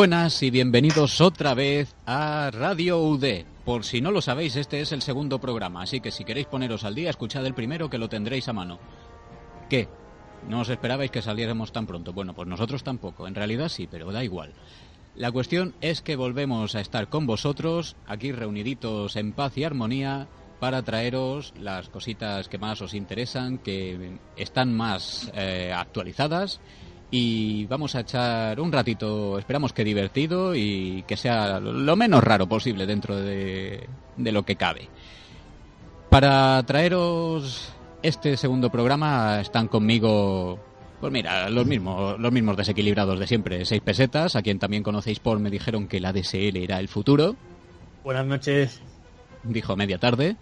Buenas y bienvenidos otra vez a Radio UD. Por si no lo sabéis, este es el segundo programa, así que si queréis poneros al día, escuchad el primero que lo tendréis a mano. ¿Qué? ¿No os esperabais que saliéramos tan pronto? Bueno, pues nosotros tampoco, en realidad sí, pero da igual. La cuestión es que volvemos a estar con vosotros, aquí reuniditos en paz y armonía, para traeros las cositas que más os interesan, que están más eh, actualizadas y vamos a echar un ratito, esperamos que divertido y que sea lo menos raro posible dentro de, de lo que cabe. Para traeros este segundo programa están conmigo, pues mira, los mismos, los mismos desequilibrados de siempre, seis pesetas, a quien también conocéis por me dijeron que la DSL era el futuro. Buenas noches. Dijo media tarde.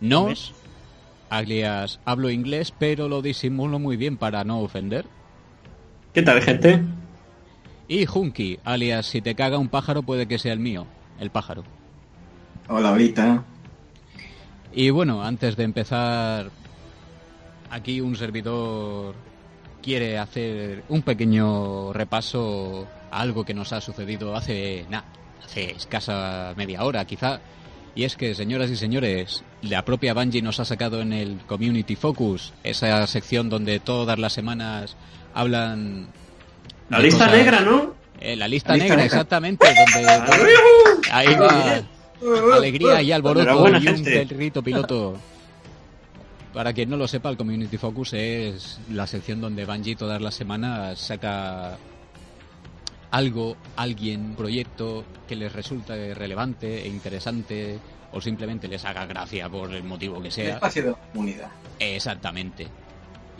Nos, alias hablo inglés, pero lo disimulo muy bien para no ofender. ¿Qué tal, gente? Y Junki, alias si te caga un pájaro puede que sea el mío, el pájaro. Hola, ahorita. Y bueno, antes de empezar, aquí un servidor quiere hacer un pequeño repaso a algo que nos ha sucedido hace, nada, hace escasa media hora quizá. Y es que, señoras y señores, la propia Bungie nos ha sacado en el Community Focus, esa sección donde todas las semanas hablan... La lista cosas... negra, ¿no? Eh, la lista, la lista negra, negra, exactamente, donde... ahí va alegría y alboroto y un perrito piloto. Para quien no lo sepa, el Community Focus es la sección donde Bungie todas las semanas saca algo, alguien, proyecto que les resulte relevante e interesante o simplemente les haga gracia por el motivo que sea. El espacio de comunidad. Exactamente.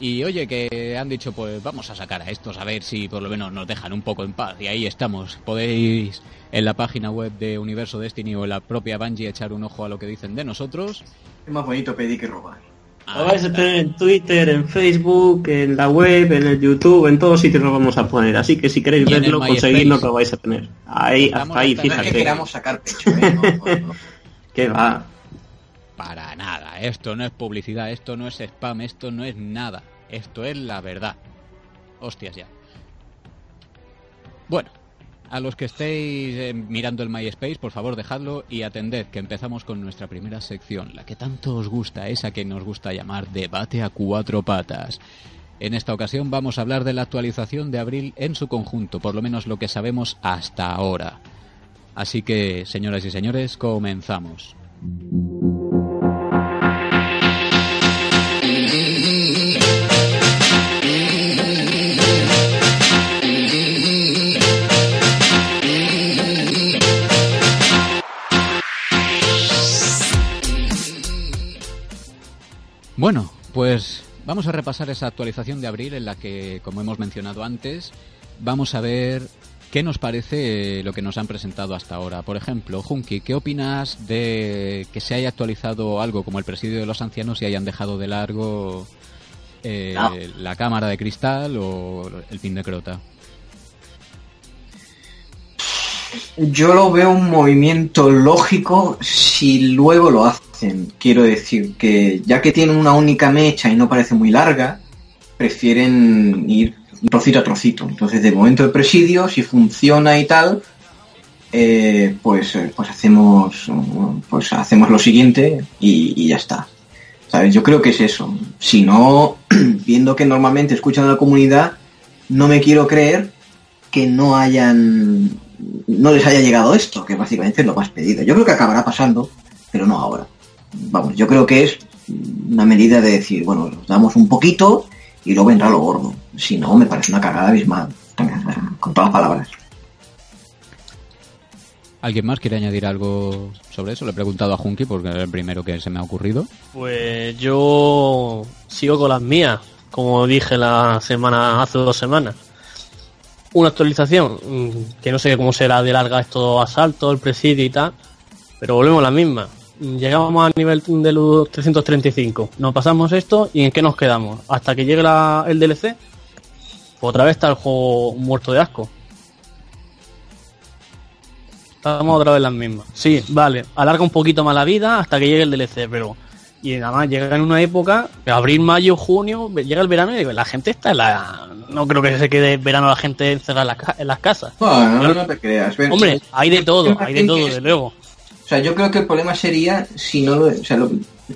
Y oye, que han dicho, pues vamos a sacar a estos a ver si por lo menos nos dejan un poco en paz. Y ahí estamos. Podéis en la página web de Universo Destiny o en la propia Bungie echar un ojo a lo que dicen de nosotros. Es más bonito pedir que robar. Lo vais a tener en Twitter, en Facebook, en la web, en el YouTube, en todos sitios lo vamos a poner. Así que si queréis verlo, conseguidlo, lo vais a tener. Ahí, hasta ahí, fíjate. Que queramos sacar pecho, ¿eh? no, no, no. ¿Qué va? Para nada. Esto no es publicidad, esto no es spam, esto no es nada. Esto es la verdad. Hostias ya. Bueno, a los que estéis eh, mirando el MySpace, por favor dejadlo y atended que empezamos con nuestra primera sección, la que tanto os gusta, esa que nos gusta llamar debate a cuatro patas. En esta ocasión vamos a hablar de la actualización de abril en su conjunto, por lo menos lo que sabemos hasta ahora. Así que, señoras y señores, comenzamos. Pues vamos a repasar esa actualización de abril en la que, como hemos mencionado antes, vamos a ver qué nos parece lo que nos han presentado hasta ahora. Por ejemplo, Junki, ¿qué opinas de que se haya actualizado algo como el presidio de los ancianos y hayan dejado de largo eh, no. la cámara de cristal o el pin de crota? Yo lo veo un movimiento lógico si luego lo hacen. Quiero decir que ya que tienen una única mecha y no parece muy larga, prefieren ir trocito a trocito. Entonces, de momento de presidio, si funciona y tal, eh, pues, pues hacemos pues hacemos lo siguiente y, y ya está. ¿Sabes? Yo creo que es eso. Si no, viendo que normalmente escuchan a la comunidad, no me quiero creer que no hayan no les haya llegado esto, que básicamente es lo más pedido. Yo creo que acabará pasando, pero no ahora. Vamos, yo creo que es una medida de decir, bueno, nos damos un poquito y luego vendrá lo gordo. Si no, me parece una cagada abismal, con todas las palabras. ¿Alguien más quiere añadir algo sobre eso? Le he preguntado a Junki porque es el primero que se me ha ocurrido. Pues yo sigo con las mías, como dije la semana, hace dos semanas. Una actualización, mm, que no sé cómo será de larga esto asalto, el presidio y tal, pero volvemos a la misma. Llegamos a nivel de luz 335, nos pasamos esto y ¿en qué nos quedamos? Hasta que llegue el DLC, otra vez está el juego muerto de asco. Estamos otra vez las mismas. Sí, vale, alarga un poquito más la vida hasta que llegue el DLC, pero. Y nada más llega en una época, abril, mayo, junio, llega el verano y la gente está en la. No creo que se quede verano la gente encerrada en las, casas. Bueno, no, te creas. Hombre, hay de todo, hay de todo, de luego. O sea, yo creo que el problema sería si no lo. O sea,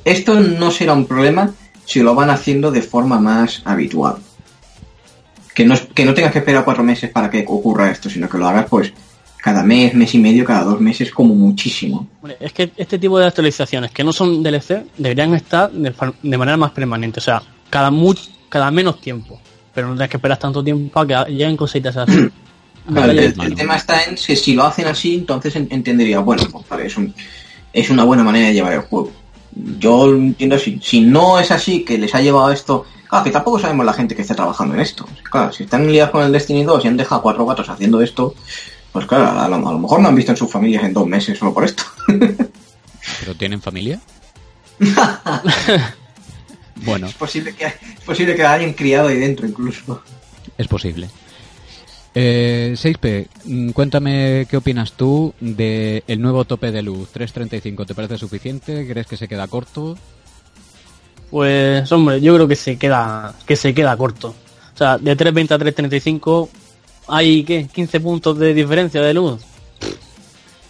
esto no será un problema si lo van haciendo de forma más habitual. Que no, que no tengas que esperar cuatro meses para que ocurra esto, sino que lo hagas pues cada mes, mes y medio, cada dos meses como muchísimo. Es que este tipo de actualizaciones que no son DLC deberían estar de, manera más permanente, o sea, cada, cada menos tiempo, pero no tienes que esperar tanto tiempo para que lleguen cositas así. el, tema está en que si lo hacen así, entonces entendería, bueno, pues es, una buena manera de llevar el juego. Yo entiendo así. Si no es así, que les ha llevado esto... Claro, que tampoco sabemos la gente que está trabajando en esto. Claro, si están liados con el Destiny 2 y han dejado cuatro gatos haciendo esto, pues claro, a lo, mejor no han visto en sus familias en dos meses solo por esto. ¿Pero tienen familia? bueno. Es posible, que, es posible que hayan criado ahí dentro incluso. Es posible. Eh, 6P, mm, cuéntame qué opinas tú del el nuevo tope de luz 335. ¿Te parece suficiente? ¿Crees que se queda corto? Pues hombre, yo creo que se queda que se queda corto. O sea, de 320 a 335 hay, ¿qué? 15 puntos de diferencia de luz.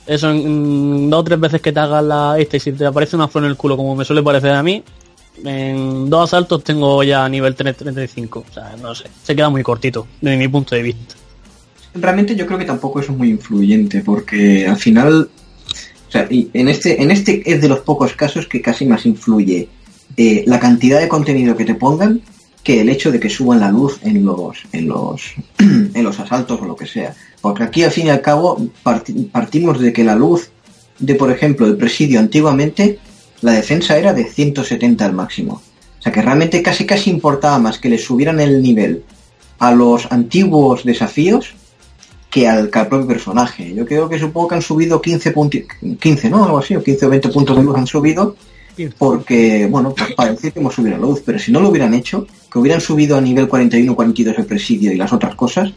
Eso en dos o tres veces que te hagas la este y si te aparece una flor en el culo como me suele parecer a mí, en dos asaltos tengo ya nivel 335. O sea, no sé, se queda muy cortito desde mi punto de vista. Realmente yo creo que tampoco eso es muy influyente porque al final, o sea, en este, en este es de los pocos casos que casi más influye eh, la cantidad de contenido que te pongan que el hecho de que suban la luz en los, en los, en los asaltos o lo que sea. Porque aquí al fin y al cabo partimos de que la luz de, por ejemplo, el presidio antiguamente, la defensa era de 170 al máximo. O sea que realmente casi casi importaba más que le subieran el nivel a los antiguos desafíos que al, propio personaje. Yo creo que supongo que han subido 15 puntos, 15, ¿no? Algo así, o 15 o 20 puntos de luz han subido porque, bueno, pues parece que hemos subido la luz, pero si no lo hubieran hecho, que hubieran subido a nivel 41 42 el presidio y las otras cosas,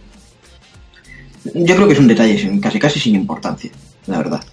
yo creo que es un detalle casi casi sin importancia, la verdad.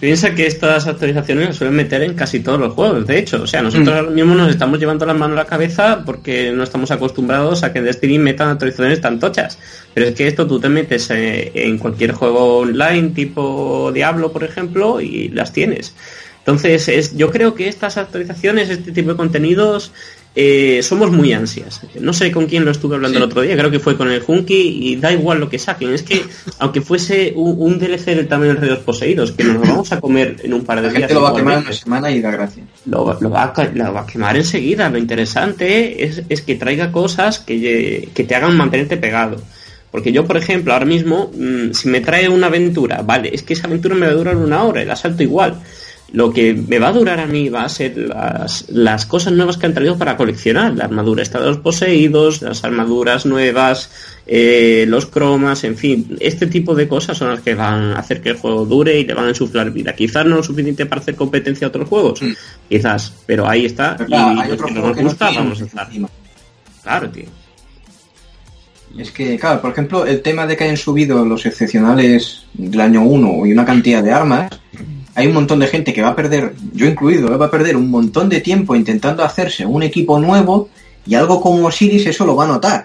Piensa que estas actualizaciones las suelen meter en casi todos los juegos, de hecho. O sea, nosotros mm. ahora mismo nos estamos llevando las manos a la cabeza porque no estamos acostumbrados a que Destiny metan actualizaciones tan tochas. Pero es que esto tú te metes eh, en cualquier juego online, tipo Diablo, por ejemplo, y las tienes. Entonces, es, yo creo que estas actualizaciones, este tipo de contenidos, eh, somos muy ansias. No sé con quién lo estuve hablando el otro día, creo que fue con el Junkie y da igual lo que saquen. Es que, aunque fuese un, DLC del tamaño de los poseídos, que nos lo vamos a comer en un par de días. lo va a quemar en una semana y da gracia. Lo, va, a, quemar enseguida. Lo interesante es, que traiga cosas que, que te hagan mantenerte pegado. Porque yo, por ejemplo, ahora mismo, mm, si me trae una aventura, vale, es que esa aventura me va a durar una hora, el asalto igual lo que me va a durar a mí va a ser las, las cosas nuevas que han traído para coleccionar. La armadura está de los poseídos, las armaduras nuevas, eh, los cromas, en fin. Este tipo de cosas son las que van a hacer que el juego dure y le van a insuflar vida. Quizás no lo suficiente para hacer competencia a otros juegos, mm. quizás, pero ahí está. y hay que nos gusta, vamos a estar. Claro, tío. Es que, claro, por ejemplo, el tema de que hayan subido los excepcionales del año 1 y una cantidad de armas, hay un montón de gente que va a perder, yo incluido, va a perder un montón de tiempo intentando hacerse un equipo nuevo y algo como Osiris eso lo va a notar.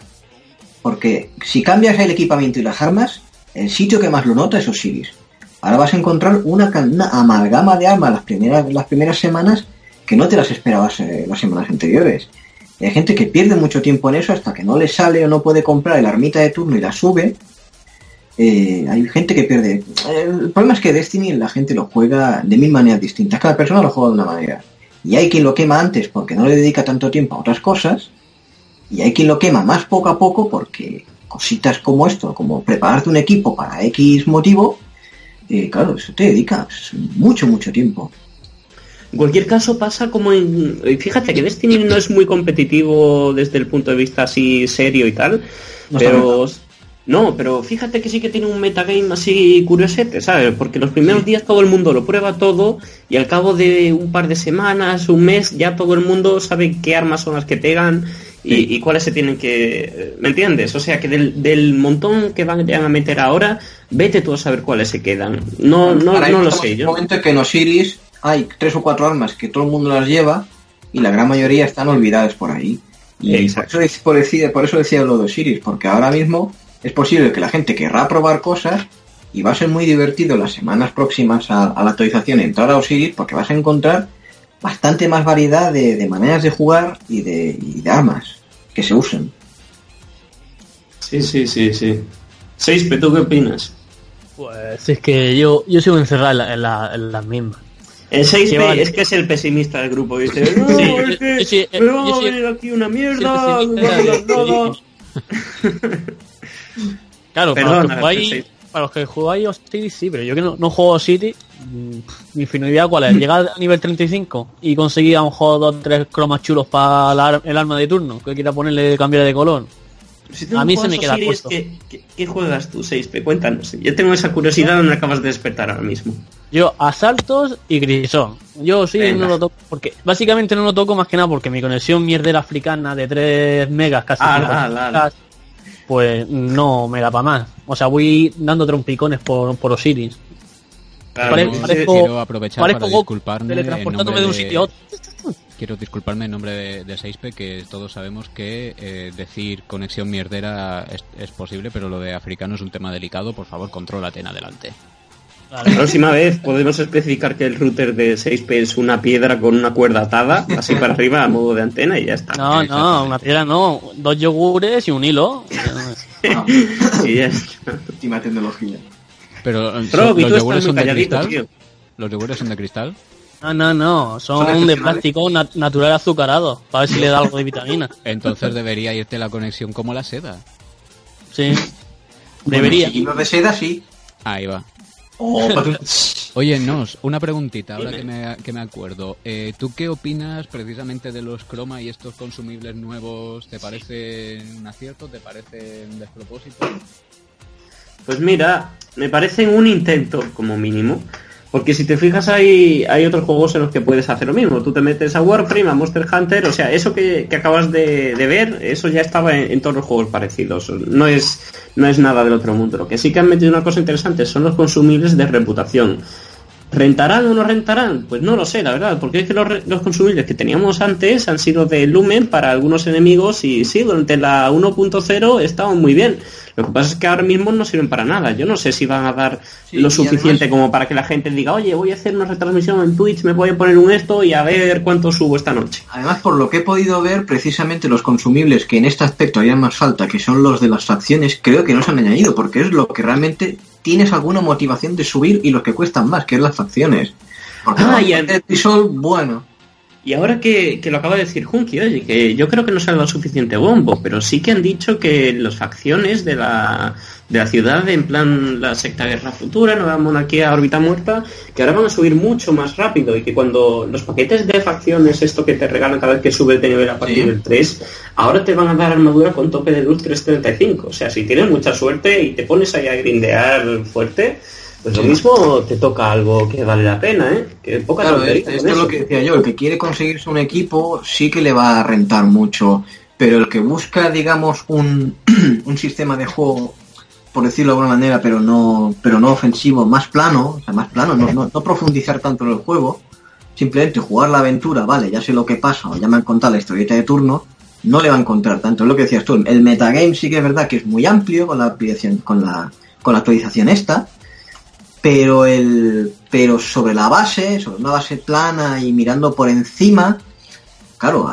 Porque si cambias el equipamiento y las armas, el sitio que más lo nota es Osiris. Ahora vas a encontrar una, amalgama de armas las primeras, las primeras semanas que no te las esperabas eh, las semanas anteriores. hay gente que pierde mucho tiempo en eso hasta que no le sale o no puede comprar el armita de turno y la sube eh, hay gente que pierde. El problema es que Destiny la gente lo juega de mil maneras distintas. Cada persona lo juega de una manera. Y hay quien lo quema antes porque no le dedica tanto tiempo a otras cosas. Y hay quien lo quema más poco a poco porque cositas como esto, como prepararte un equipo para X motivo, eh, claro, eso te dedica mucho, mucho tiempo. En cualquier caso pasa como en... Fíjate que Destiny no es muy competitivo desde el punto de vista así serio y tal, pero... No, pero fíjate que sí que tiene un metagame así curiosete, ¿sabes? Porque los primeros días todo el mundo lo prueba todo y al cabo de un par de semanas, un mes, ya todo el mundo sabe qué armas son las que pegan y, cuáles se tienen que... ¿Me entiendes? O sea que del, montón que van a meter ahora, vete tú a saber cuáles se quedan. No, no, no lo sé. Yo. momento que en Osiris hay tres o cuatro armas que todo el mundo las lleva y la gran mayoría están olvidadas por ahí. Y por eso, por, decía, por eso decía lo de Osiris, porque ahora mismo es posible que la gente querrá probar cosas y va a ser muy divertido las semanas próximas a, la actualización entrar a Osiris porque vas a encontrar bastante más variedad de, maneras de jugar y de, armas que se usen. Sí, sí, sí, sí. Seis, ¿tú qué opinas? Pues es que yo, yo sigo encerrado en, la, en las mismas. El 6B es que es el pesimista del grupo, dice, no, es que me va a venir aquí una mierda, Claro, para, los que jugáis, para los que jugáis City sí, pero yo que no, no juego City, mm, mi finalidad cuál es, llegar a nivel 35 y conseguir a un juego dos tres cromas chulos para el arma de turno, que quiera ponerle cambiar de color a mí se me queda puesto. ¿qué, juegas tú, 6P? Cuéntanos. Yo tengo esa curiosidad donde acabas de despertar ahora mismo. Yo, asaltos y grisón. Yo sí no lo toco, porque básicamente no lo toco más que nada porque mi conexión mierdera africana de 3 megas casi ah, pues no me da para más. O sea, voy dando trompicones por, por Osiris. Claro, quiero aprovechar para disculparme de un sitio a otro quiero disculparme en nombre de, de 6P, que todos sabemos que eh, decir conexión mierdera es, posible, pero lo de africano es un tema delicado. Por favor, contrólate en adelante. La próxima vez podemos especificar que el router de 6P es una piedra con una cuerda atada, así para arriba a modo de antena y ya está. No, no, una piedra no. Dos yogures y un hilo. y ya está. Última tecnología. Pero, los yogures son de cristal. ¿Los yogures son de cristal? No, no, no, son, de plástico natural azucarado, para ver si le da algo de vitamina. Entonces debería irte la conexión como la seda. Sí, debería. Y no de seda, sí. Ahí va. Oh, Oye, Nos, una preguntita, ahora que me, que me acuerdo. Eh, ¿Tú qué opinas precisamente de los croma y estos consumibles nuevos? ¿Te parecen un acierto? ¿Te parecen un despropósito? Pues mira, me parecen un intento, como mínimo. Porque si te fijas hay, hay otros juegos en los que puedes hacer lo mismo. Tú te metes a Warframe, a Monster Hunter, o sea, eso que, acabas de, ver, eso ya estaba en, todos los juegos parecidos. No es, no es nada del otro mundo. Lo que sí que han metido una cosa interesante son los consumibles de reputación. ¿Rentarán o no rentarán? Pues no lo sé, la verdad, porque es que los, los, consumibles que teníamos antes han sido de Lumen para algunos enemigos y sí, durante la 1.0 estaban muy bien. Lo que pasa es que ahora mismo no sirven para nada. Yo no sé si van a dar lo suficiente como para que la gente diga, oye, voy a hacer una retransmisión en Twitch, me voy a poner un esto y a ver cuánto subo esta noche. Además, por lo que he podido ver, precisamente los consumibles que en este aspecto harían más falta, que son los de las facciones, creo que no se han añadido, porque es lo que realmente tienes alguna motivación de subir y los que cuestan más, que es las facciones. Porque ah, y el bueno. Y ahora que, lo acaba de decir Junki, oye, que yo creo que no se ha dado suficiente bombo, pero sí que han dicho que las facciones de la, de la ciudad, en plan la secta guerra futura, nueva monarquía órbita muerta, que ahora van a subir mucho más rápido y que cuando los paquetes de facciones, esto que te regalan cada vez que subes de nivel a partir del 3, ahora te van a dar armadura con tope de luz 335. O sea, si tienes mucha suerte y te pones ahí a grindear fuerte, pues lo mismo te toca algo que vale la pena, ¿eh? Que poca claro, esto es lo que decía yo, el que quiere conseguirse un equipo sí que le va a rentar mucho, pero el que busca, digamos, un, un sistema de juego, por decirlo de alguna manera, pero no, pero no ofensivo, más plano, o sea, más plano, no, no, no profundizar tanto en el juego, simplemente jugar la aventura, vale, ya sé lo que pasa, o ya me han contado la historieta de turno, no le va a encontrar tanto. Es lo que decías tú, el metagame sí que es verdad que es muy amplio con la con la, con la actualización esta, pero el pero sobre la base, sobre una base plana y mirando por encima, claro,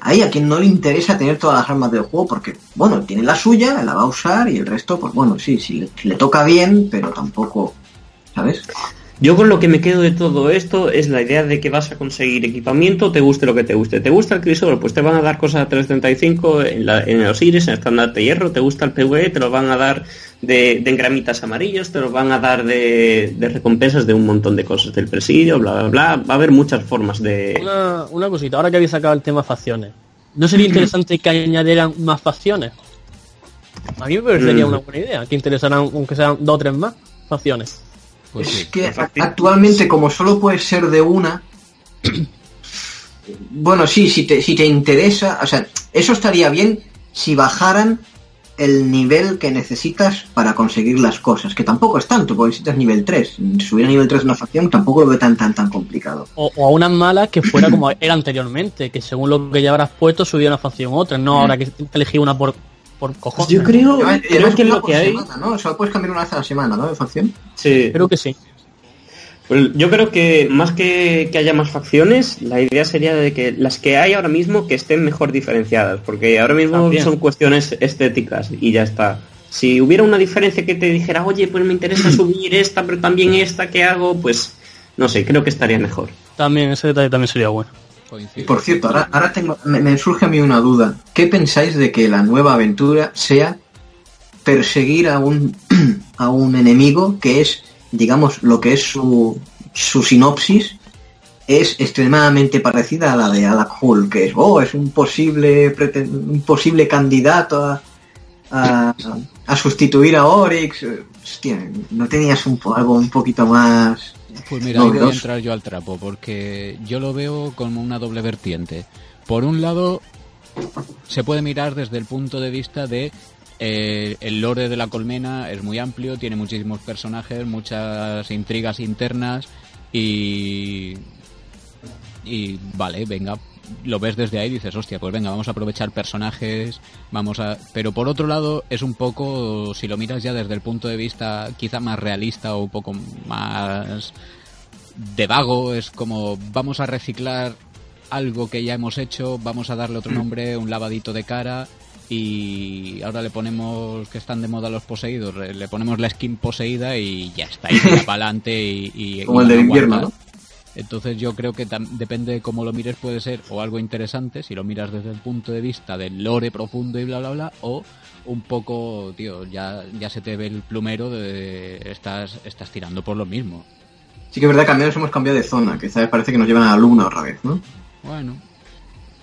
hay a quien no le interesa tener todas las armas del juego porque, bueno, tiene la suya, la va a usar y el resto, pues bueno, sí, sí, le toca bien, pero tampoco, ¿sabes? Yo con lo que me quedo de todo esto es la idea de que vas a conseguir equipamiento, te guste lo que te guste. ¿Te gusta el crisol? Pues te van a dar cosas a 335 en, la, en los iris, en el estándar de hierro. ¿Te gusta el PvE? Te lo van a dar de, de engramitas amarillos, te lo van a dar de, de recompensas de un montón de cosas del presidio, bla, bla, bla. Va a haber muchas formas de... Una, una cosita, ahora que habéis sacado el tema facciones, ¿no sería interesante que añadieran más facciones? A mí me parecería Mm. una buena idea, que interesaran, aunque sean dos o tres más facciones. Pues es sí. que efectivamente. actualmente, como solo puede ser de una, bueno, sí, si te, si te interesa, o sea, eso estaría bien si bajaran el nivel que necesitas para conseguir las cosas, que tampoco es tanto, porque necesitas nivel 3. Subir a nivel 3 una facción tampoco lo veo tan tan tan complicado. O, o a unas malas que fuera como era anteriormente, que según lo que ya habrás puesto subía una facción u otra, no ahora que elegí una por, por cojones. Yo creo, además que lo que hay... semana, ¿no? Solo puedes cambiar una vez a la semana, ¿no? De facción. Sí. Creo que sí. Pues yo creo que más que, que haya más facciones, la idea sería de que las que hay ahora mismo que estén mejor diferenciadas, porque ahora mismo También. son cuestiones estéticas y ya está. Si hubiera una diferencia que te dijera, oye, pues me interesa subir esta, pero también esta, ¿qué hago? Pues no sé, creo que estaría mejor. También, ese detalle también sería bueno. Y por cierto, ahora, ahora me, surge a mí una duda. ¿Qué pensáis de que la nueva aventura sea perseguir a un, a un enemigo que es, digamos, lo que es su, su sinopsis? Es extremadamente parecida a la de Alak Hull, que es, oh, es un posible, un posible candidato a, a, sustituir a Oryx. Eh, Hostia, ¿no tenías un, algo un poquito más... Pues mira, ahí voy a entrar yo al trapo, porque yo lo veo como una doble vertiente. Por un lado, se puede mirar desde el punto de vista de eh, el lore de la colmena es muy amplio, tiene muchísimos personajes, muchas intrigas internas y y vale, venga, lo ves desde ahí y dices, hostia, pues venga, vamos a aprovechar personajes, vamos a... Pero por otro lado, es un poco, si lo miras ya desde el punto de vista quizá más realista o un poco más de vago, es como, vamos a reciclar algo que ya hemos hecho, vamos a darle otro nombre, un lavadito de cara y ahora le ponemos que están de moda los poseídos, le ponemos la skin poseída y ya está, y para adelante y, y- Como y el del invierno, aguantar. Entonces yo creo que depende de cómo lo mires puede ser o algo interesante si lo miras desde el punto de vista del lore profundo y bla bla bla o un poco, tío, ya, ya se te ve el plumero de estás, estás tirando por lo mismo. Sí que es verdad que al menos hemos cambiado de zona, que ¿sabes? parece que nos llevan a la luna otra vez, ¿no? Bueno,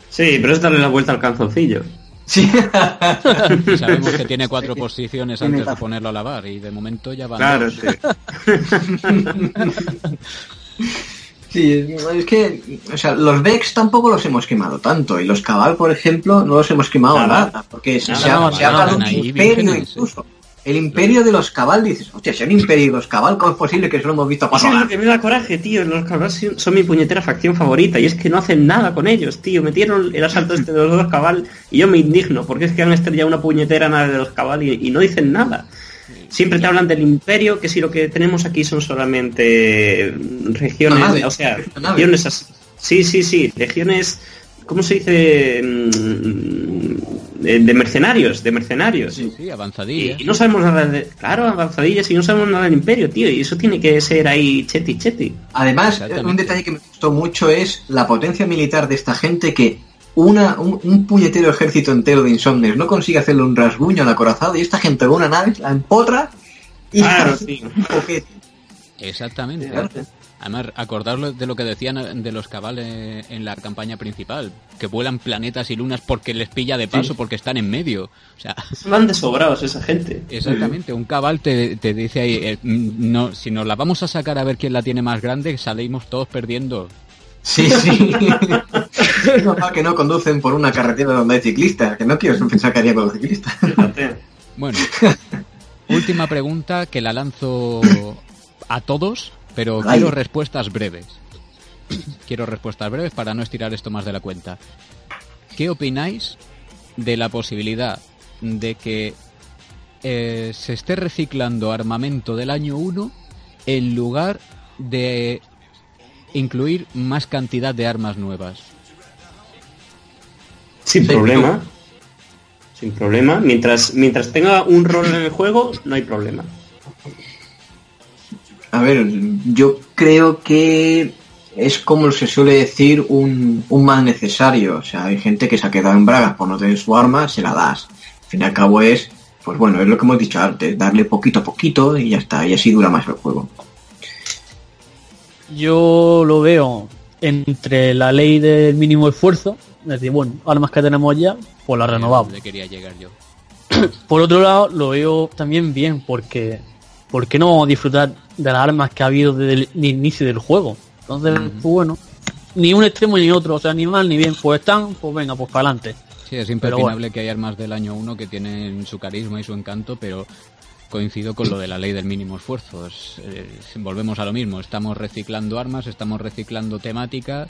Sí, pero es darle la vuelta al calzoncillo. Sí. sabemos que tiene cuatro posiciones Tiene antes de ponerlo a lavar y de momento ya van Claro, dos. sí. Sí, es es que, o sea, los Vex tampoco los hemos quemado tanto, y los Cabal, por ejemplo, no los hemos quemado Nada. nada, porque se, Nada, se nada, se habla nada, de un imperio incluso. El imperio de los Cabal, dices, hostia, si hay un imperio de los Cabal, ¿cómo es posible que solo hemos visto pasar? lo que me da coraje, tío, los cabals son- son mi puñetera facción favorita y es que no hacen nada con ellos, tío. Metieron el asalto este de los dos cabal y yo me indigno porque es que han estrellado una puñetera nave de los cabal y, y no dicen nada. Siempre te hablan del imperio, que si lo que tenemos aquí son solamente regiones, nave, o sea, regiones así. Sí, sí, sí, regiones, ¿cómo se dice? Mm, De, de mercenarios, de mercenarios. Sí, Y, avanzadilla. y no sabemos nada de... Claro, avanzadillas y no sabemos nada del imperio, tío. Y eso tiene que ser ahí cheti cheti. Además, un detalle que me gustó mucho es la potencia militar de esta gente que una, un, un puñetero ejército entero de insomnes no consigue hacerle un rasguño al acorazado y esta gente con una nave la empotra y Claro, un poquete. Exactamente. Además, acordaros de lo que decían de los cabales en la campaña principal, que vuelan planetas y lunas porque les pilla de paso, porque están en medio. O sea, Van de sobrados esa gente. exactamente, un cabal te, te dice ahí, eh, mm, no, si nos la vamos a sacar a ver quién la tiene más grande, salimos todos perdiendo. Sí, sí. Es normal que no conducen por una carretera donde hay ciclistas, que no quiero pensar que haría con los ciclistas. Bueno, última pregunta que la lanzo a todos, pero Ay. quiero respuestas breves. Quiero respuestas breves para no estirar esto más de la cuenta. ¿Qué opináis de la posibilidad de que eh, se esté reciclando armamento del año 1 en lugar de incluir más cantidad de armas nuevas? Sin problema. Sin problema. Mientras, mientras tenga un rol en el juego, no hay problema. A ver, yo creo que es como se suele decir un, un mal necesario. O sea, hay gente que se ha quedado en bragas por no tener su arma, se la das. Al fin y al cabo es, pues bueno, es lo que hemos dicho antes, darle poquito a poquito y ya está, y así dura más el juego. Yo lo veo entre la ley del mínimo esfuerzo, es decir, bueno, armas que tenemos ya, pues las renovamos. ¿Dónde quería llegar yo? Por otro lado, lo veo también bien, porque ¿por qué no disfrutar de las armas que ha habido desde el inicio del juego? Entonces, pues bueno, ni un extremo ni otro, o sea, ni mal ni bien, pues están, pues venga, pues para adelante. Sí, es impepinable que hay armas del año 1 que tienen su carisma y su encanto, pero coincido con lo de la ley del mínimo esfuerzo. Es, eh, volvemos a lo mismo, estamos reciclando armas, estamos reciclando temática,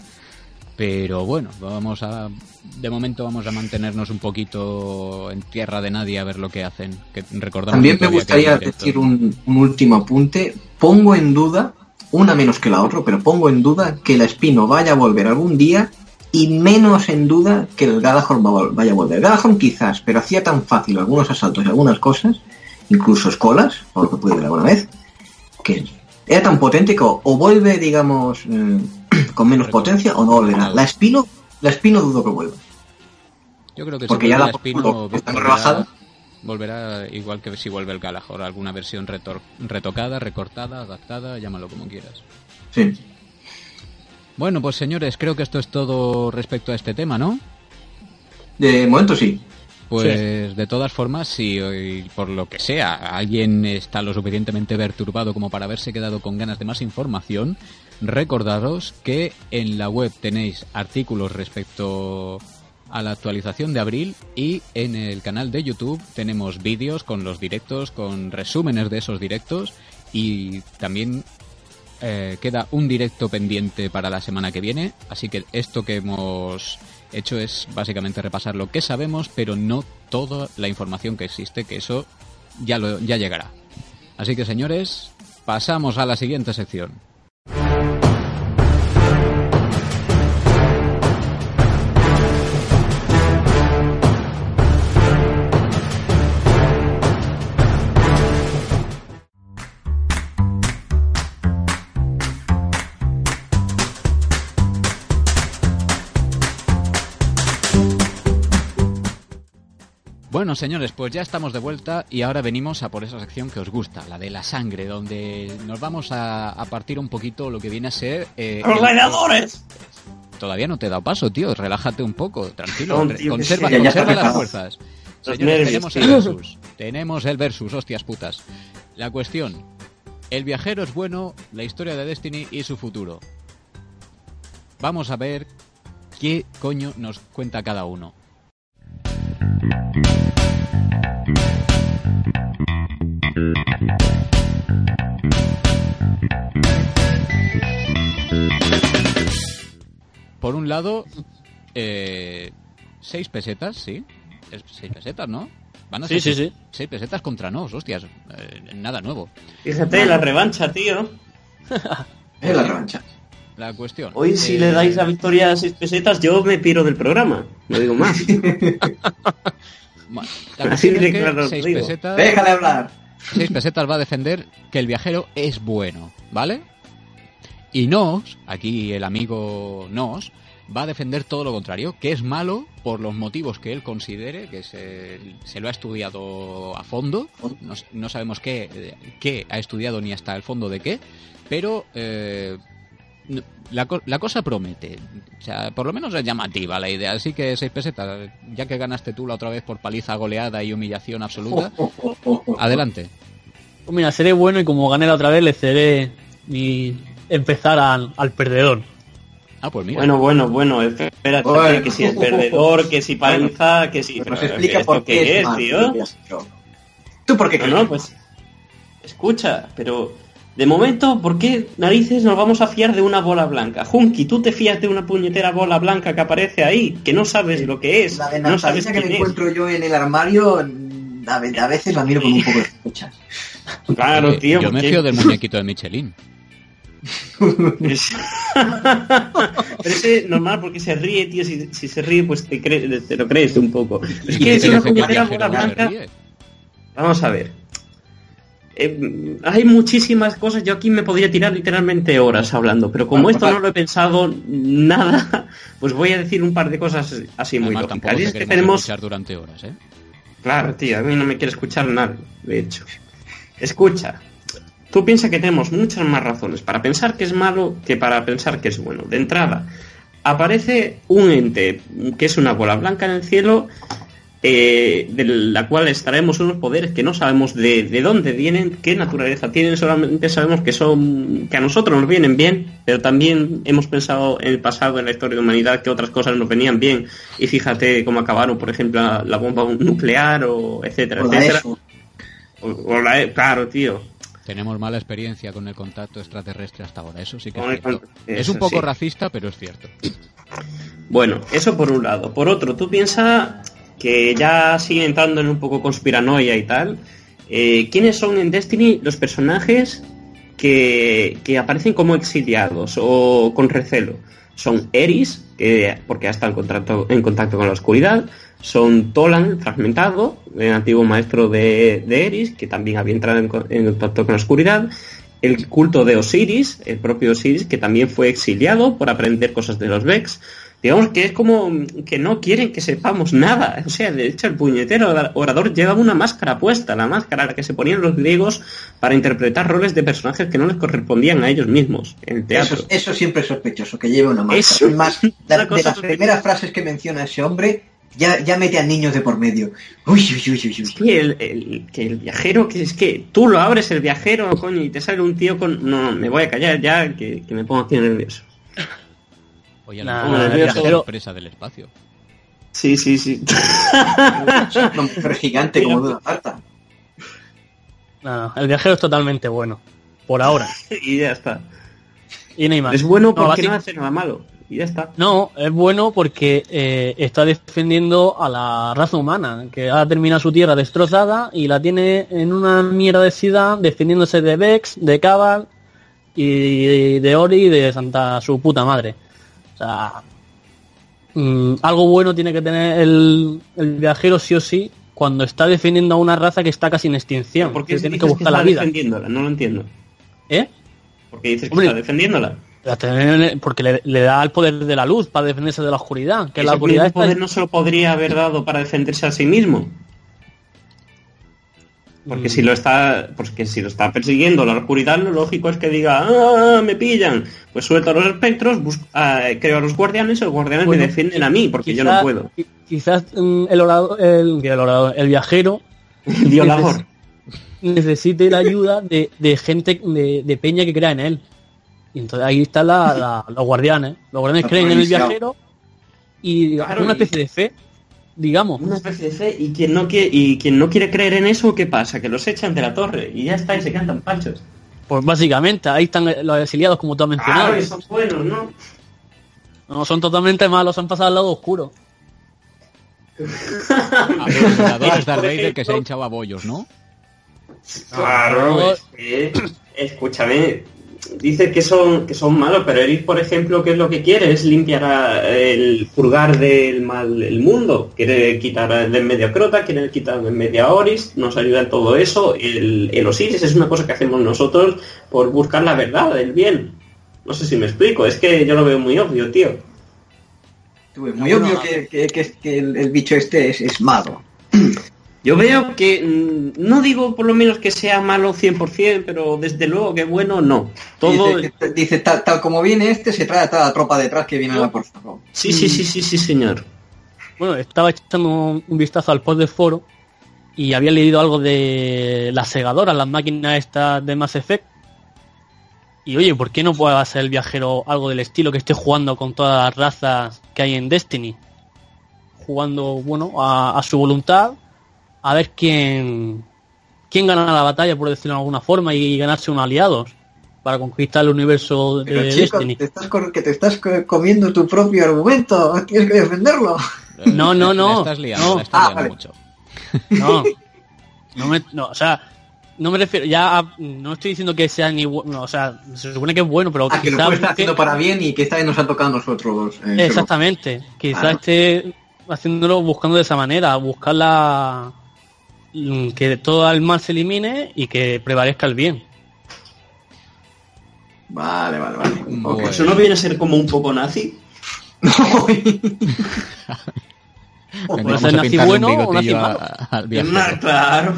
pero bueno, vamos a de momento vamos a mantenernos un poquito en tierra de nadie a ver lo que hacen. Que recordamos También que me gustaría decir un, un último apunte. Pongo en duda, una menos que la otra, pero pongo en duda que la Espino vaya a volver algún día y menos en duda que el Galahorn vaya a volver. Galahorn quizás, pero hacía tan fácil algunos asaltos y algunas cosas, incluso escolas, por lo que pude ver alguna vez, que era tan potente que o, vuelve, digamos, eh, con menos potencia o no volverá. La Espino, la Espino dudo que vuelva. Yo creo que Porque si ya vuelve la Espino, está volverá- rebajada. Volverá igual que si vuelve el Galahor, alguna versión retor- retocada, recortada, adaptada, llámalo como quieras. Sí. Bueno, pues señores, creo que esto es todo respecto a este tema, ¿no? De momento sí. Pues de todas formas, si hoy, por lo que sea alguien está lo suficientemente perturbado como para haberse quedado con ganas de más información, recordaros que en la web tenéis artículos respecto a la actualización de abril y en el canal de YouTube tenemos vídeos con los directos, con resúmenes de esos directos y también eh, queda un directo pendiente para la semana que viene, así que esto que hemos hecho es básicamente repasar lo que sabemos, pero no toda la información que existe, que eso ya, lo, ya llegará. Así que señores, pasamos a la siguiente sección. Bueno, señores, pues ya estamos de vuelta y ahora venimos a por esa sección que os gusta, la de la sangre, donde nos vamos a, a partir un poquito lo que viene a ser... eh, ¡Los el- gladiadores! Todavía no te he dado paso, tío. Relájate un poco, tranquilo. No, Re- tío, que conserva sí, conserva las fuerzas. Señores, tenemos el versus. Tenemos el versus, hostias putas. La cuestión. El viajero es bueno, la historia de Destiny y su futuro. Vamos a ver qué coño nos cuenta cada uno. Por un lado, eh, seis pesetas, sí. Es seis pesetas, ¿no? Van a Sí, ser sí, sí. seis pesetas contra nos, hostias. eh, nada nuevo. Fíjate, la revancha, tío. Es la revancha. La cuestión. Hoy si eh, le dais la victoria a 6 pesetas, yo me piro del programa. No digo más. bueno, Así es que claro seis digo. pesetas, Déjale hablar. seis pesetas va a defender que el viajero es bueno, ¿vale? Y Nos, aquí el amigo Nos, va a defender todo lo contrario, que es malo por los motivos que él considere, que se, se lo ha estudiado a fondo, no, no sabemos qué, eh, qué ha estudiado ni hasta el fondo de qué, pero eh, la, co- la cosa promete, o sea, por lo menos es llamativa la idea, así que seis pesetas, ya que ganaste tú la otra vez por paliza goleada y humillación absoluta, adelante. Pues mira, seré bueno y como gané la otra vez, le cederé mi empezar al, al perdedor. Ah, pues mira. Bueno, bueno, bueno, espérate, Bueno. que si el perdedor, que si paliza, que si... Nos pero, explica ¿esto por qué qué es, tío? ¿Tú por qué no, pues... Escucha, pero... De momento, ¿por qué narices nos vamos a fiar de una bola blanca? Junky, tú te fías de una puñetera bola blanca que aparece ahí, que no sabes lo que es, La de no sabes que me encuentro yo en el armario, a ve- a veces la miro con un poco de sospecha. Claro, tío, yo me fío del muñequito de Michelin. Pero ese normal porque se ríe, tío. Si, si se ríe, pues te, cre- te lo crees un poco. Es ¿Y que es una puñetera bola blanca. Vamos a ver. Eh, hay muchísimas cosas. Yo aquí me podría tirar literalmente horas hablando, pero como esto no lo he pensado nada, pues voy a decir un par de cosas así muy lógicas. te es que tenemos. escuchar durante horas, ¿eh? Claro, tío, a mí no me quiere escuchar nadie, de hecho. Escucha, tú piensas que tenemos muchas más razones para pensar que es malo que para pensar que es bueno. De entrada, aparece un ente que es una bola blanca en el cielo, eh, de la cual extraemos unos poderes que no sabemos de, de dónde vienen, qué naturaleza tienen, solamente sabemos que son que a nosotros nos vienen bien, pero también hemos pensado en el pasado, en la historia de la humanidad, que otras cosas nos venían bien, y fíjate cómo acabaron, por ejemplo, la, la bomba nuclear, o etcétera, Hola, etcétera. eso. O- o la E- claro, tío. Tenemos mala experiencia con el contacto extraterrestre hasta ahora, eso sí que es cierto. un poco sí. racista, pero es cierto. Bueno, eso por un lado. Por otro, tú piensas que ya sigue entrando en un poco conspiranoia y tal. eh, ¿Quiénes son en Destiny los personajes que, que aparecen como exiliados o con recelo? Son Eris, que, porque ya está en contacto, en contacto con la oscuridad. Son Tolan, fragmentado, el antiguo maestro de, de Eris, que también había entrado en, en contacto con la oscuridad. El culto de Osiris, el propio Osiris, que también fue exiliado por aprender cosas de los Vex. Digamos que es como que no quieren que sepamos nada. O sea, de hecho, el puñetero orador llevaba una máscara puesta, la máscara a la que se ponían los griegos para interpretar roles de personajes que no les correspondían a ellos mismos en el teatro. Eso, eso siempre es sospechoso, que lleve una máscara. Eso Es más, es la- una de las primeras frases que menciona ese hombre, ya, ya mete a niños de por medio. Uy, uy, uy, uy, uy. que el, el- que el viajero, que es que tú lo abres el viajero, coño, y te sale un tío con... No, me voy a callar ya, que, que me pongo aquí nervioso. Oye, la nah, el viajero- sorpresa del espacio. Sí, sí, sí. Mujer gigante como de una tarta. Nada, el viajero es totalmente bueno. Por ahora. y ya está. Y no hay más. Es bueno No, porque basi- no hace nada malo. Y ya está. No, es bueno porque eh, está defendiendo a la raza humana, que ha terminado su tierra destrozada y la tiene en una mierda de ciudad defendiéndose de Vex, de Cabal y de Ori y de Santa su puta madre. Sea, mm, algo bueno tiene que tener el, el viajero sí o sí cuando está defendiendo a una raza que está casi en extinción. ¿Por qué que tiene que buscar la está vida. defendiéndola? No lo entiendo. ¿Eh? ¿Por qué dices que Hombre. está defendiéndola? La Porque le, le da el poder de la luz para defenderse de la oscuridad. Que la Ese oscuridad mismo está poder no se lo podría haber dado para defenderse a sí mismo. Porque Mm. si lo está, porque si lo está persiguiendo la oscuridad, lo lógico es que diga, ¡ah, me pillan! Pues suelto a los espectros, busco, ah, creo a los guardianes, y los guardianes Bueno, me defienden a mí, porque yo no puedo. qui- Quizás mm, el, orador, el, el orador- el viajero El violador. necesite la ayuda de, de gente, de, de peña que crea en él. Y entonces ahí están la- la- los guardianes. Los guardianes creen en el viajero y Claro, una especie de fe, digamos. Una especie de fe, y quien no quiere, y quien no quiere creer en eso, ¿qué pasa? Que los echan de la torre, y ya está, y se cantan panchos. Pues básicamente, ahí están los exiliados como tú has mencionado. Claro, y son buenos, ¿no? No, son totalmente malos, han pasado al lado oscuro. A ver, los jugadores de Raider que se ejemplo- ha hinchado a bollos, ¿no? Claro, no. es que, escúchame, dice que son, que son malos, pero Eric, por ejemplo, ¿qué es lo que quiere? Es limpiar el purgar del mal el mundo. Quiere quitar de en medio a Crota, quiere quitar de en medio a Oris, nos ayuda en todo eso. El, Osiris es una cosa que hacemos nosotros por buscar la verdad, el bien. No sé si me explico, es que yo lo veo muy obvio, tío. Muy obvio que, que- que- que el, el bicho este es, es malo. Yo veo que, mm, no digo por lo menos que sea malo 100%, pero desde luego que bueno, no. Todo... Dice, tal, tal como viene este, se trae a toda la tropa detrás que viene a la por favor. Sí, sí, sí, sí, sí, señor. Bueno, estaba echando un un vistazo al post del foro y había leído algo de las segadoras, las máquinas estas de Mass Effect. Y oye, ¿por qué no puede hacer el viajero algo del estilo que esté jugando con todas las razas que hay en Destiny? Jugando, bueno, a, a su voluntad, a ver quién, quién gana la batalla, por decirlo de alguna forma, y ganarse unos aliados para conquistar el universo de Pero chico, Destiny. te estás, que te estás co- comiendo tu propio argumento, tienes que defenderlo. No, no, no. La estás liando, No. la estás Ah, liando vale. mucho. No, no, me- no, o sea, no me refiero, ya a- no estoy diciendo que sea ni bueno, o sea, se supone que es bueno, pero Ah, que lo quizá estar haciendo para bien y que esta vez nos ha tocado a nosotros. eh. Exactamente, quizá Claro. esté haciéndolo buscando de esa manera, buscar la que todo el mal se elimine y que prevalezca el bien. Vale, vale, vale. Bueno. ¿Eso no viene a ser como un poco nazi? Vendríamos ser nazi bueno o a- al claro.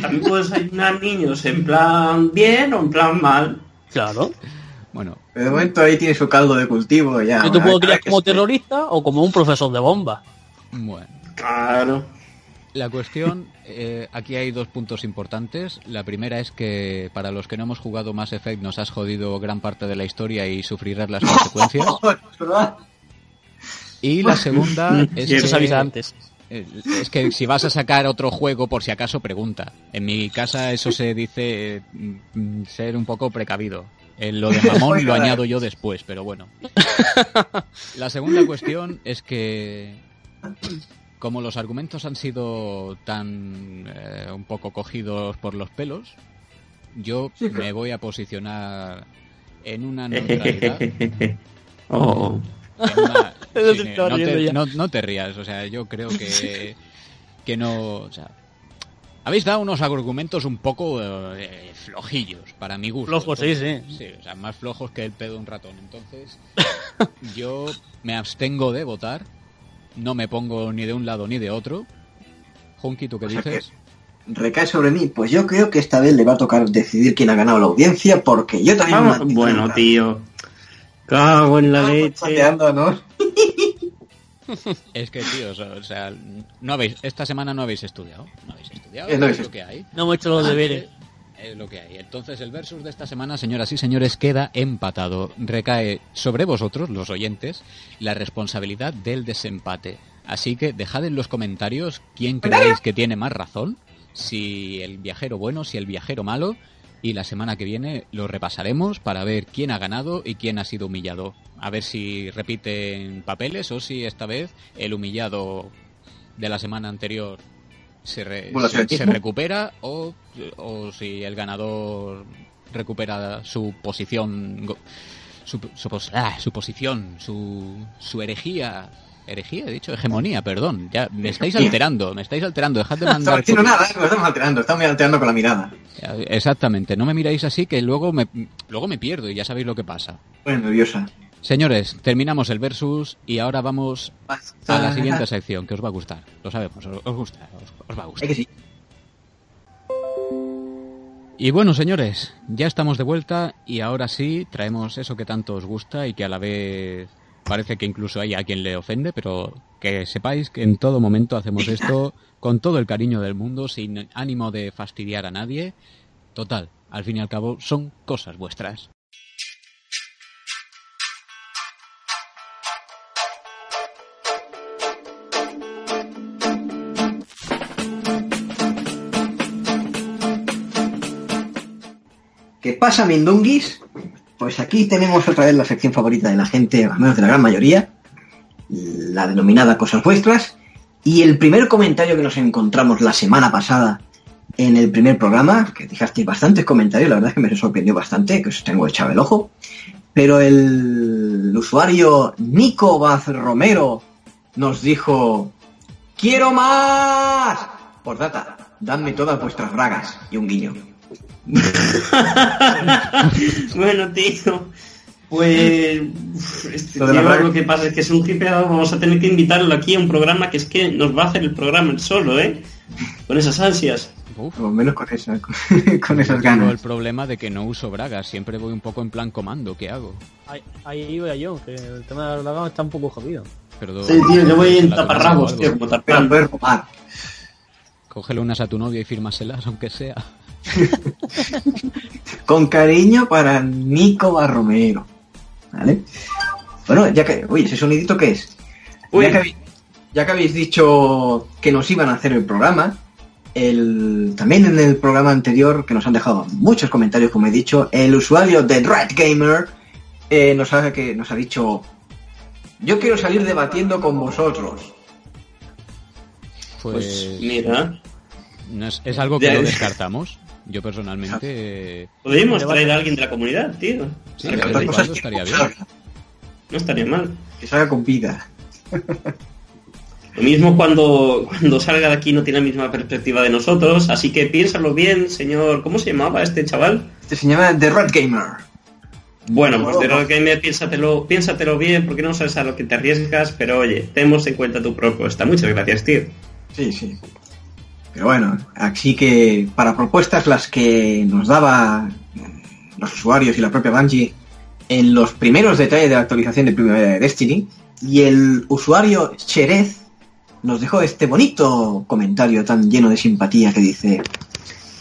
También puedes ayunar niños en plan bien o en plan mal. Claro. Bueno, De momento ahí tiene su caldo de cultivo ya. Yo te puedo criar como terrorista o como un profesor de bomba. bueno. Claro. La cuestión, eh, aquí hay dos puntos importantes. La primera es que para los que no hemos jugado Mass Effect nos has jodido gran parte de la historia y sufrirás las consecuencias. Es verdad. Y la segunda es Eso Eso se avisa que, antes. eh, es que si vas a sacar otro juego por si acaso pregunta. En mi casa eso se dice mm, ser un poco precavido. En lo de mamón lo añado yo después, pero bueno. La segunda cuestión es que como los argumentos han sido tan eh, un poco cogidos por los pelos, yo me voy a posicionar en una neutralidad. oh. una- sí, te, no te rías, o sea, yo creo que, que no... O sea, habéis dado unos argumentos un poco eh, flojillos, para mi gusto. Flojos, sí, sí. Sí, o sea, más flojos que el pedo de un ratón. Entonces, yo me abstengo de votar, no me pongo ni de un lado ni de otro. Junki, ¿tú qué O sea dices? Recae sobre mí. Pues yo creo que esta vez le va a tocar decidir quién ha ganado la audiencia porque yo también... Vamos- me bueno, tío. Cago en la leche. Pateándonos. Es que, tío, o sea, no habéis, esta semana no habéis estudiado. No habéis estudiado, Eh, no es habéis lo que hay. No hemos hecho los deberes. Es lo que hay. Entonces, el versus de esta semana, señoras y señores, queda empatado. Recae sobre vosotros, los oyentes, la responsabilidad del desempate. Así que dejad en los comentarios quién creéis que tiene más razón, si el viajero bueno, si el viajero malo, y la semana que viene lo repasaremos para ver quién ha ganado y quién ha sido humillado. A ver si repiten papeles o si esta vez el humillado de la semana anterior se, re- Bueno, se- se recupera o, o si el ganador recupera su posición su, su pos- ah, su posición su, su herejía herejía he dicho hegemonía perdón ya me estáis alterando me estáis alterando dejad de No mandar copi- nada, ¿eh? nos estamos alterando, estamos alterando con la mirada. exactamente no me miráis así que luego me luego me pierdo y ya sabéis lo que pasa Bueno, nerviosa. Señores terminamos el versus y ahora vamos a la siguiente sección que os va a gustar lo sabemos os, gusta os- os va a gustar. Y bueno, señores, ya estamos de vuelta y ahora sí traemos eso que tanto os gusta y que a la vez parece que incluso hay a quien le ofende, pero que sepáis que en todo momento hacemos esto con todo el cariño del mundo, sin ánimo de fastidiar a nadie. Total, al fin y al cabo son cosas vuestras. ¿Qué pasa, Mindunguis? Pues aquí tenemos otra vez la sección favorita de la gente, al menos de la gran mayoría, la denominada Cosas Vuestras. Y el primer comentario que nos encontramos la semana pasada en el primer programa, que dejasteis bastantes comentarios, la verdad es que me sorprendió bastante, que os tengo echado el ojo. Pero el usuario Nico Baz Romero nos dijo: ¡Quiero más! Por data, dadme todas vuestras bragas y un guiño. bueno, tío. Pues este Lo de la tío lo que pasa es que es un hipeado, vamos a tener que invitarlo aquí a un programa que es que nos va a hacer el programa él solo, ¿eh? Con esas ansias. Uf, Por lo menos con, esa, con esas tengo el ganas. problema de que no uso bragas, siempre voy un poco en plan comando, ¿qué hago? Ahí, ahí iba yo, que el tema de la dragón está un poco jodido. Pero Sí, tío, yo voy en o taparrabos, tío, como robar. Cógele unas a tu novia y fírmaselas, aunque sea. Con cariño para Nico Barromero. ¿Vale? Bueno, ya que. Oye, ¿ese sonidito qué es? Uy. Ya que, habéis, ya que habéis dicho que nos iban a hacer el programa, el, también en el programa anterior, que nos han dejado muchos comentarios, como he dicho, el usuario de Red Gamer eh, nos, ha, que, nos ha dicho: Yo quiero salir debatiendo con vosotros. Pues, Pues mira. no es, es algo que lo descartamos. Yo personalmente... Podríamos traer a alguien de la comunidad, tío. Sí, Salga de con vez en cosas cuando que estaría no bien. No estaría mal. Que salga con vida. Lo mismo cuando, cuando salga de aquí no tiene la misma perspectiva de nosotros, así que piénsalo bien, señor. ¿Cómo se llamaba este chaval? Este se llama The Red Gamer. Bueno, pues lo que me piénsatelo, piénsatelo bien, porque no sabes a lo que te arriesgas, pero oye, tenemos en cuenta tu propuesta. Muchas gracias, tío. Sí, sí. Pero bueno, así que para propuestas las que nos daba eh, los usuarios y la propia Bungie en los primeros detalles de la actualización de primavera de Destiny, y el usuario Cherez nos dejó este bonito comentario tan lleno de simpatía que dice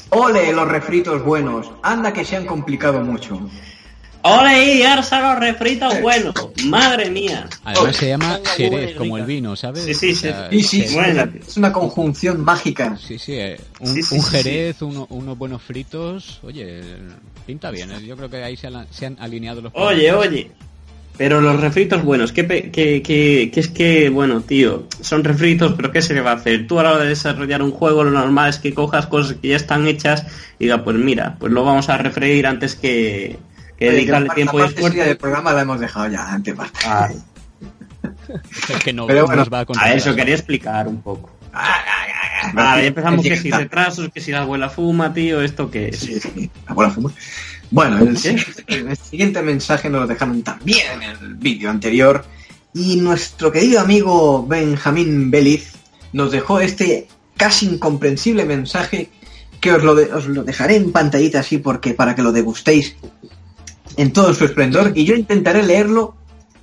Ole los refritos buenos, anda que se han complicado mucho. ¡Ole, y arsa los refritos buenos! ¡Madre mía! Además se llama Jerez, como el vino, ¿sabes? Sí, sí, O sea, Sí, sí, Jerez- sí, Bueno. es una conjunción mágica. Sí, sí, eh, un, Sí, sí, un jerez, uno- unos buenos fritos, oye, pinta bien, eh, yo creo que ahí se, han- se han alineado los Oye, oye. Pero los refritos buenos, que, que, que, que es que, bueno, tío, son refritos, pero ¿qué se le va a hacer? Tú a la hora de desarrollar un juego, lo normal es que cojas cosas que ya están hechas y diga, pues mira, pues lo vamos a refreír antes que, que dedicarle tiempo y esfuerzo. del programa la hemos dejado ya antes. Ah, Es que no, Pero no bueno, nos va a a contar. eso quería explicar un poco. Ah, Vale, empezamos que si retrasos, que si la abuela fuma, tío, esto que es. Sí, sí, la bola fuma. Bueno, el, siguiente- el siguiente mensaje nos lo dejaron también en el vídeo anterior. Y nuestro querido amigo Benjamín Beliz nos dejó este casi incomprensible mensaje que os lo, de- os lo dejaré en pantallita así porque para que lo degustéis en todo su esplendor. Y yo intentaré leerlo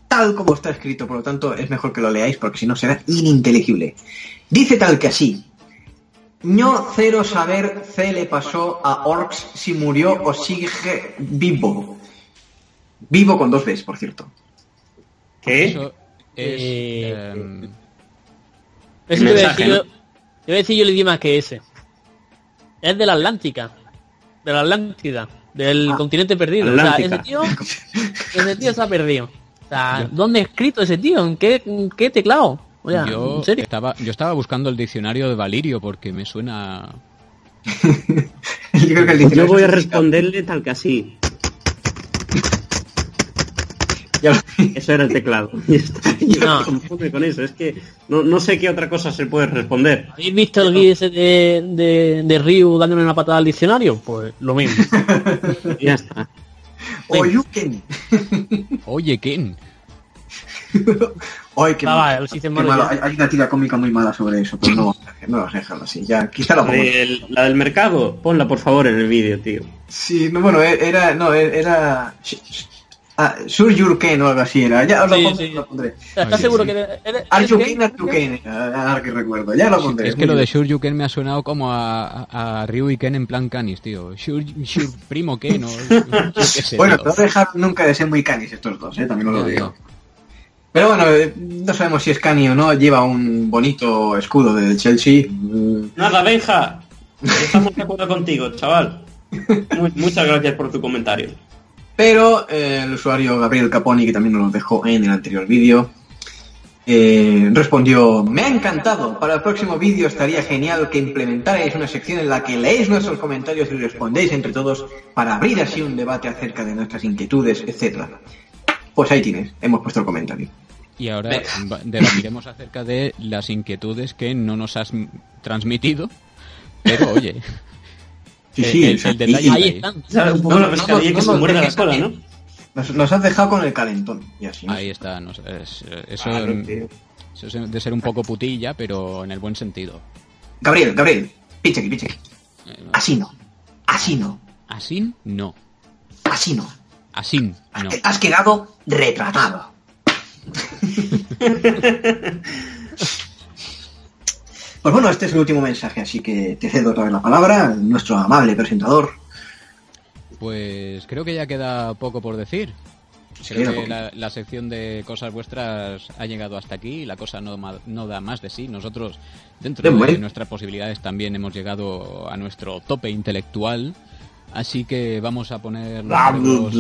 tal como está escrito, por lo tanto es mejor que lo leáis porque si no será ininteligible. Dice tal que así. No cero saber C le pasó a Orcs si murió o sigue vivo. Vivo con dos Bs, por cierto. ¿Qué? Eso es... Eh, Eso te voy a decir yo- te voy a decir yo el idioma que ese. Es de la Atlántica. De la Atlántida. Del Ah, continente perdido. O sea, ese tío, ese tío se ha perdido. O sea, ¿dónde ha escrito ese tío? ¿En qué, en qué teclado? O sea, yo, ¿en serio? estaba, yo estaba buscando el diccionario de Valirio porque me suena... Yo creo que el Yo voy a es- responderle tal que así. Ya lo- Eso era el teclado. Yo No. me confunde con eso. Es que no, no sé qué otra cosa se puede responder. ¿Habéis visto el guía ese de, de, de Ryu dándole una patada al diccionario? Pues lo mismo. Y ya está. O Yuken. Oye, Ken, qué, Ah, vale, lo hice qué malo. Hay, hay una tira cómica muy mala sobre eso, pero no, no vamos a dejarlo así. Ya, quizá pongo. El- la del mercado, ponla por favor en el vídeo, tío. Sí, no, bueno, e- era, no, e- era, ah, Sur Yurken o algo así era. Ya os lo, Sí, pondré, sí. lo pondré. ¿Estás Oye, seguro sí. que eres- eres Arjuken? Arjuken, ahora que recuerdo, ya lo pondré. es que lo de Shoryuken me ha sonado como a, a, a Ryu y Ken en plan canis, tío. Shur, Shur- primo Ken o... sé, Bueno, no dejar nunca de ser muy canis estos dos, ¿eh? también os lo Ya, digo. Pero bueno, eh, no sabemos si es cani o no, lleva un bonito escudo del Chelsea. Mm, Nada, Benja. Estamos de acuerdo contigo, chaval. Mu- muchas gracias por tu comentario. Pero eh, el usuario Gabriel Caponi, que también nos lo dejó en el anterior vídeo, eh, respondió, me ha encantado, para el próximo vídeo estaría genial que implementarais una sección en la que leéis nuestros comentarios y respondéis entre todos para abrir así un debate acerca de nuestras inquietudes, etcétera. Pues ahí tienes, hemos puesto el comentario. Y ahora debatiremos acerca de las inquietudes que no nos has transmitido. Pero oye, Sí, el, sí, el- detalle y- Ahí están. ¿Sabes? Un poco No, la no, pescadilla no, que no, se muerde no, la cola, ¿no? Nos, nos has dejado con el calentón. Y así, ¿no? Ahí está. no sé, es- eso, Claro, tío. eso es de ser un poco putilla, pero en el buen sentido. Gabriel, Gabriel, pincha aquí, pincha aquí. Eh, Así no, así no, Así no. así no. Así no. Has quedado retratado. Pues bueno, este es el último mensaje, así que te cedo otra vez la palabra, nuestro amable presentador. Pues creo que ya queda poco por decir. Sí, Creo que la, la sección de cosas vuestras ha llegado hasta aquí y la cosa no, da más de sí. Nosotros, dentro de nuestras posibilidades, también hemos llegado a nuestro tope intelectual. Así que vamos a poner los cerebros-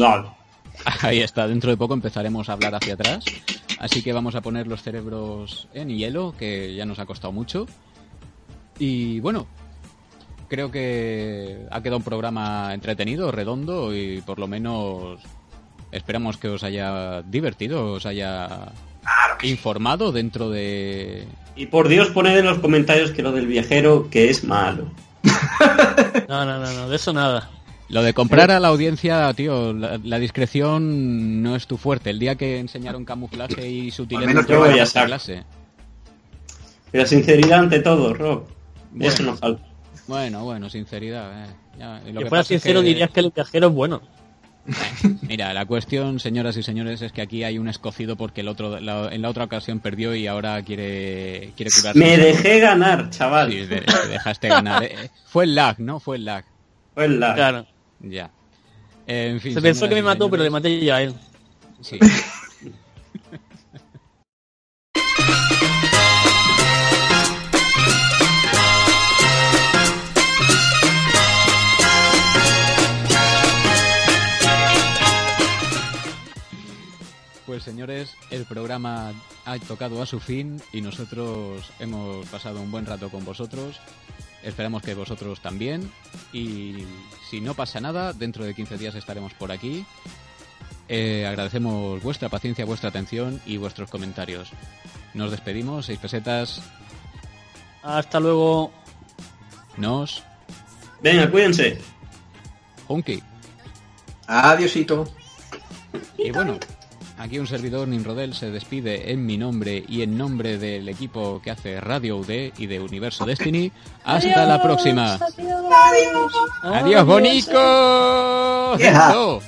Ahí está, dentro de poco empezaremos a hablar hacia atrás. Así que vamos a poner los cerebros en hielo, que ya nos ha costado mucho. Y bueno, creo que ha quedado un programa entretenido, redondo y por lo menos esperamos que os haya divertido, os haya informado dentro de... Y por Dios, poned en los comentarios que lo del viajero que es malo. No, no, no, no, de eso nada. Lo de comprar a la audiencia, tío, la, la discreción no es tu fuerte. El día que enseñaron camuflaje y sutileza menos yo voy a sinceridad ante todo, Rob. Bueno. Eso no falta. Bueno, bueno, sinceridad. eh. Ya, lo Que que fuera pasa es sincero que- dirías que el viajero es bueno. Mira, la cuestión, señoras y señores, es que aquí hay un escocido porque el otro, la- en la otra ocasión perdió y ahora quiere, quiere curarse. Me dejé ganar, chaval. Sí, de- te dejaste ganar. eh. Fue el lag, ¿no? Fue el lag. Fue la- Claro. Ya. En fin. Se pensó que me mató, pero le señores, maté yo a él. Sí. Pues señores, el programa ha tocado a su fin y nosotros hemos pasado un buen rato con vosotros. Esperamos que vosotros también. Y si no pasa nada, dentro de 15 días estaremos por aquí. Eh, agradecemos vuestra paciencia, vuestra atención y vuestros comentarios. Nos despedimos, seis pesetas. Hasta luego. Nos. Venga, cuídense. Hunky. Adiosito. Y bueno, aquí un servidor Nimrodel se despide en mi nombre y en nombre del equipo que hace Radio UD y de Universo Destiny. Hasta la próxima. Adiós, bonico. Yeah. Eso.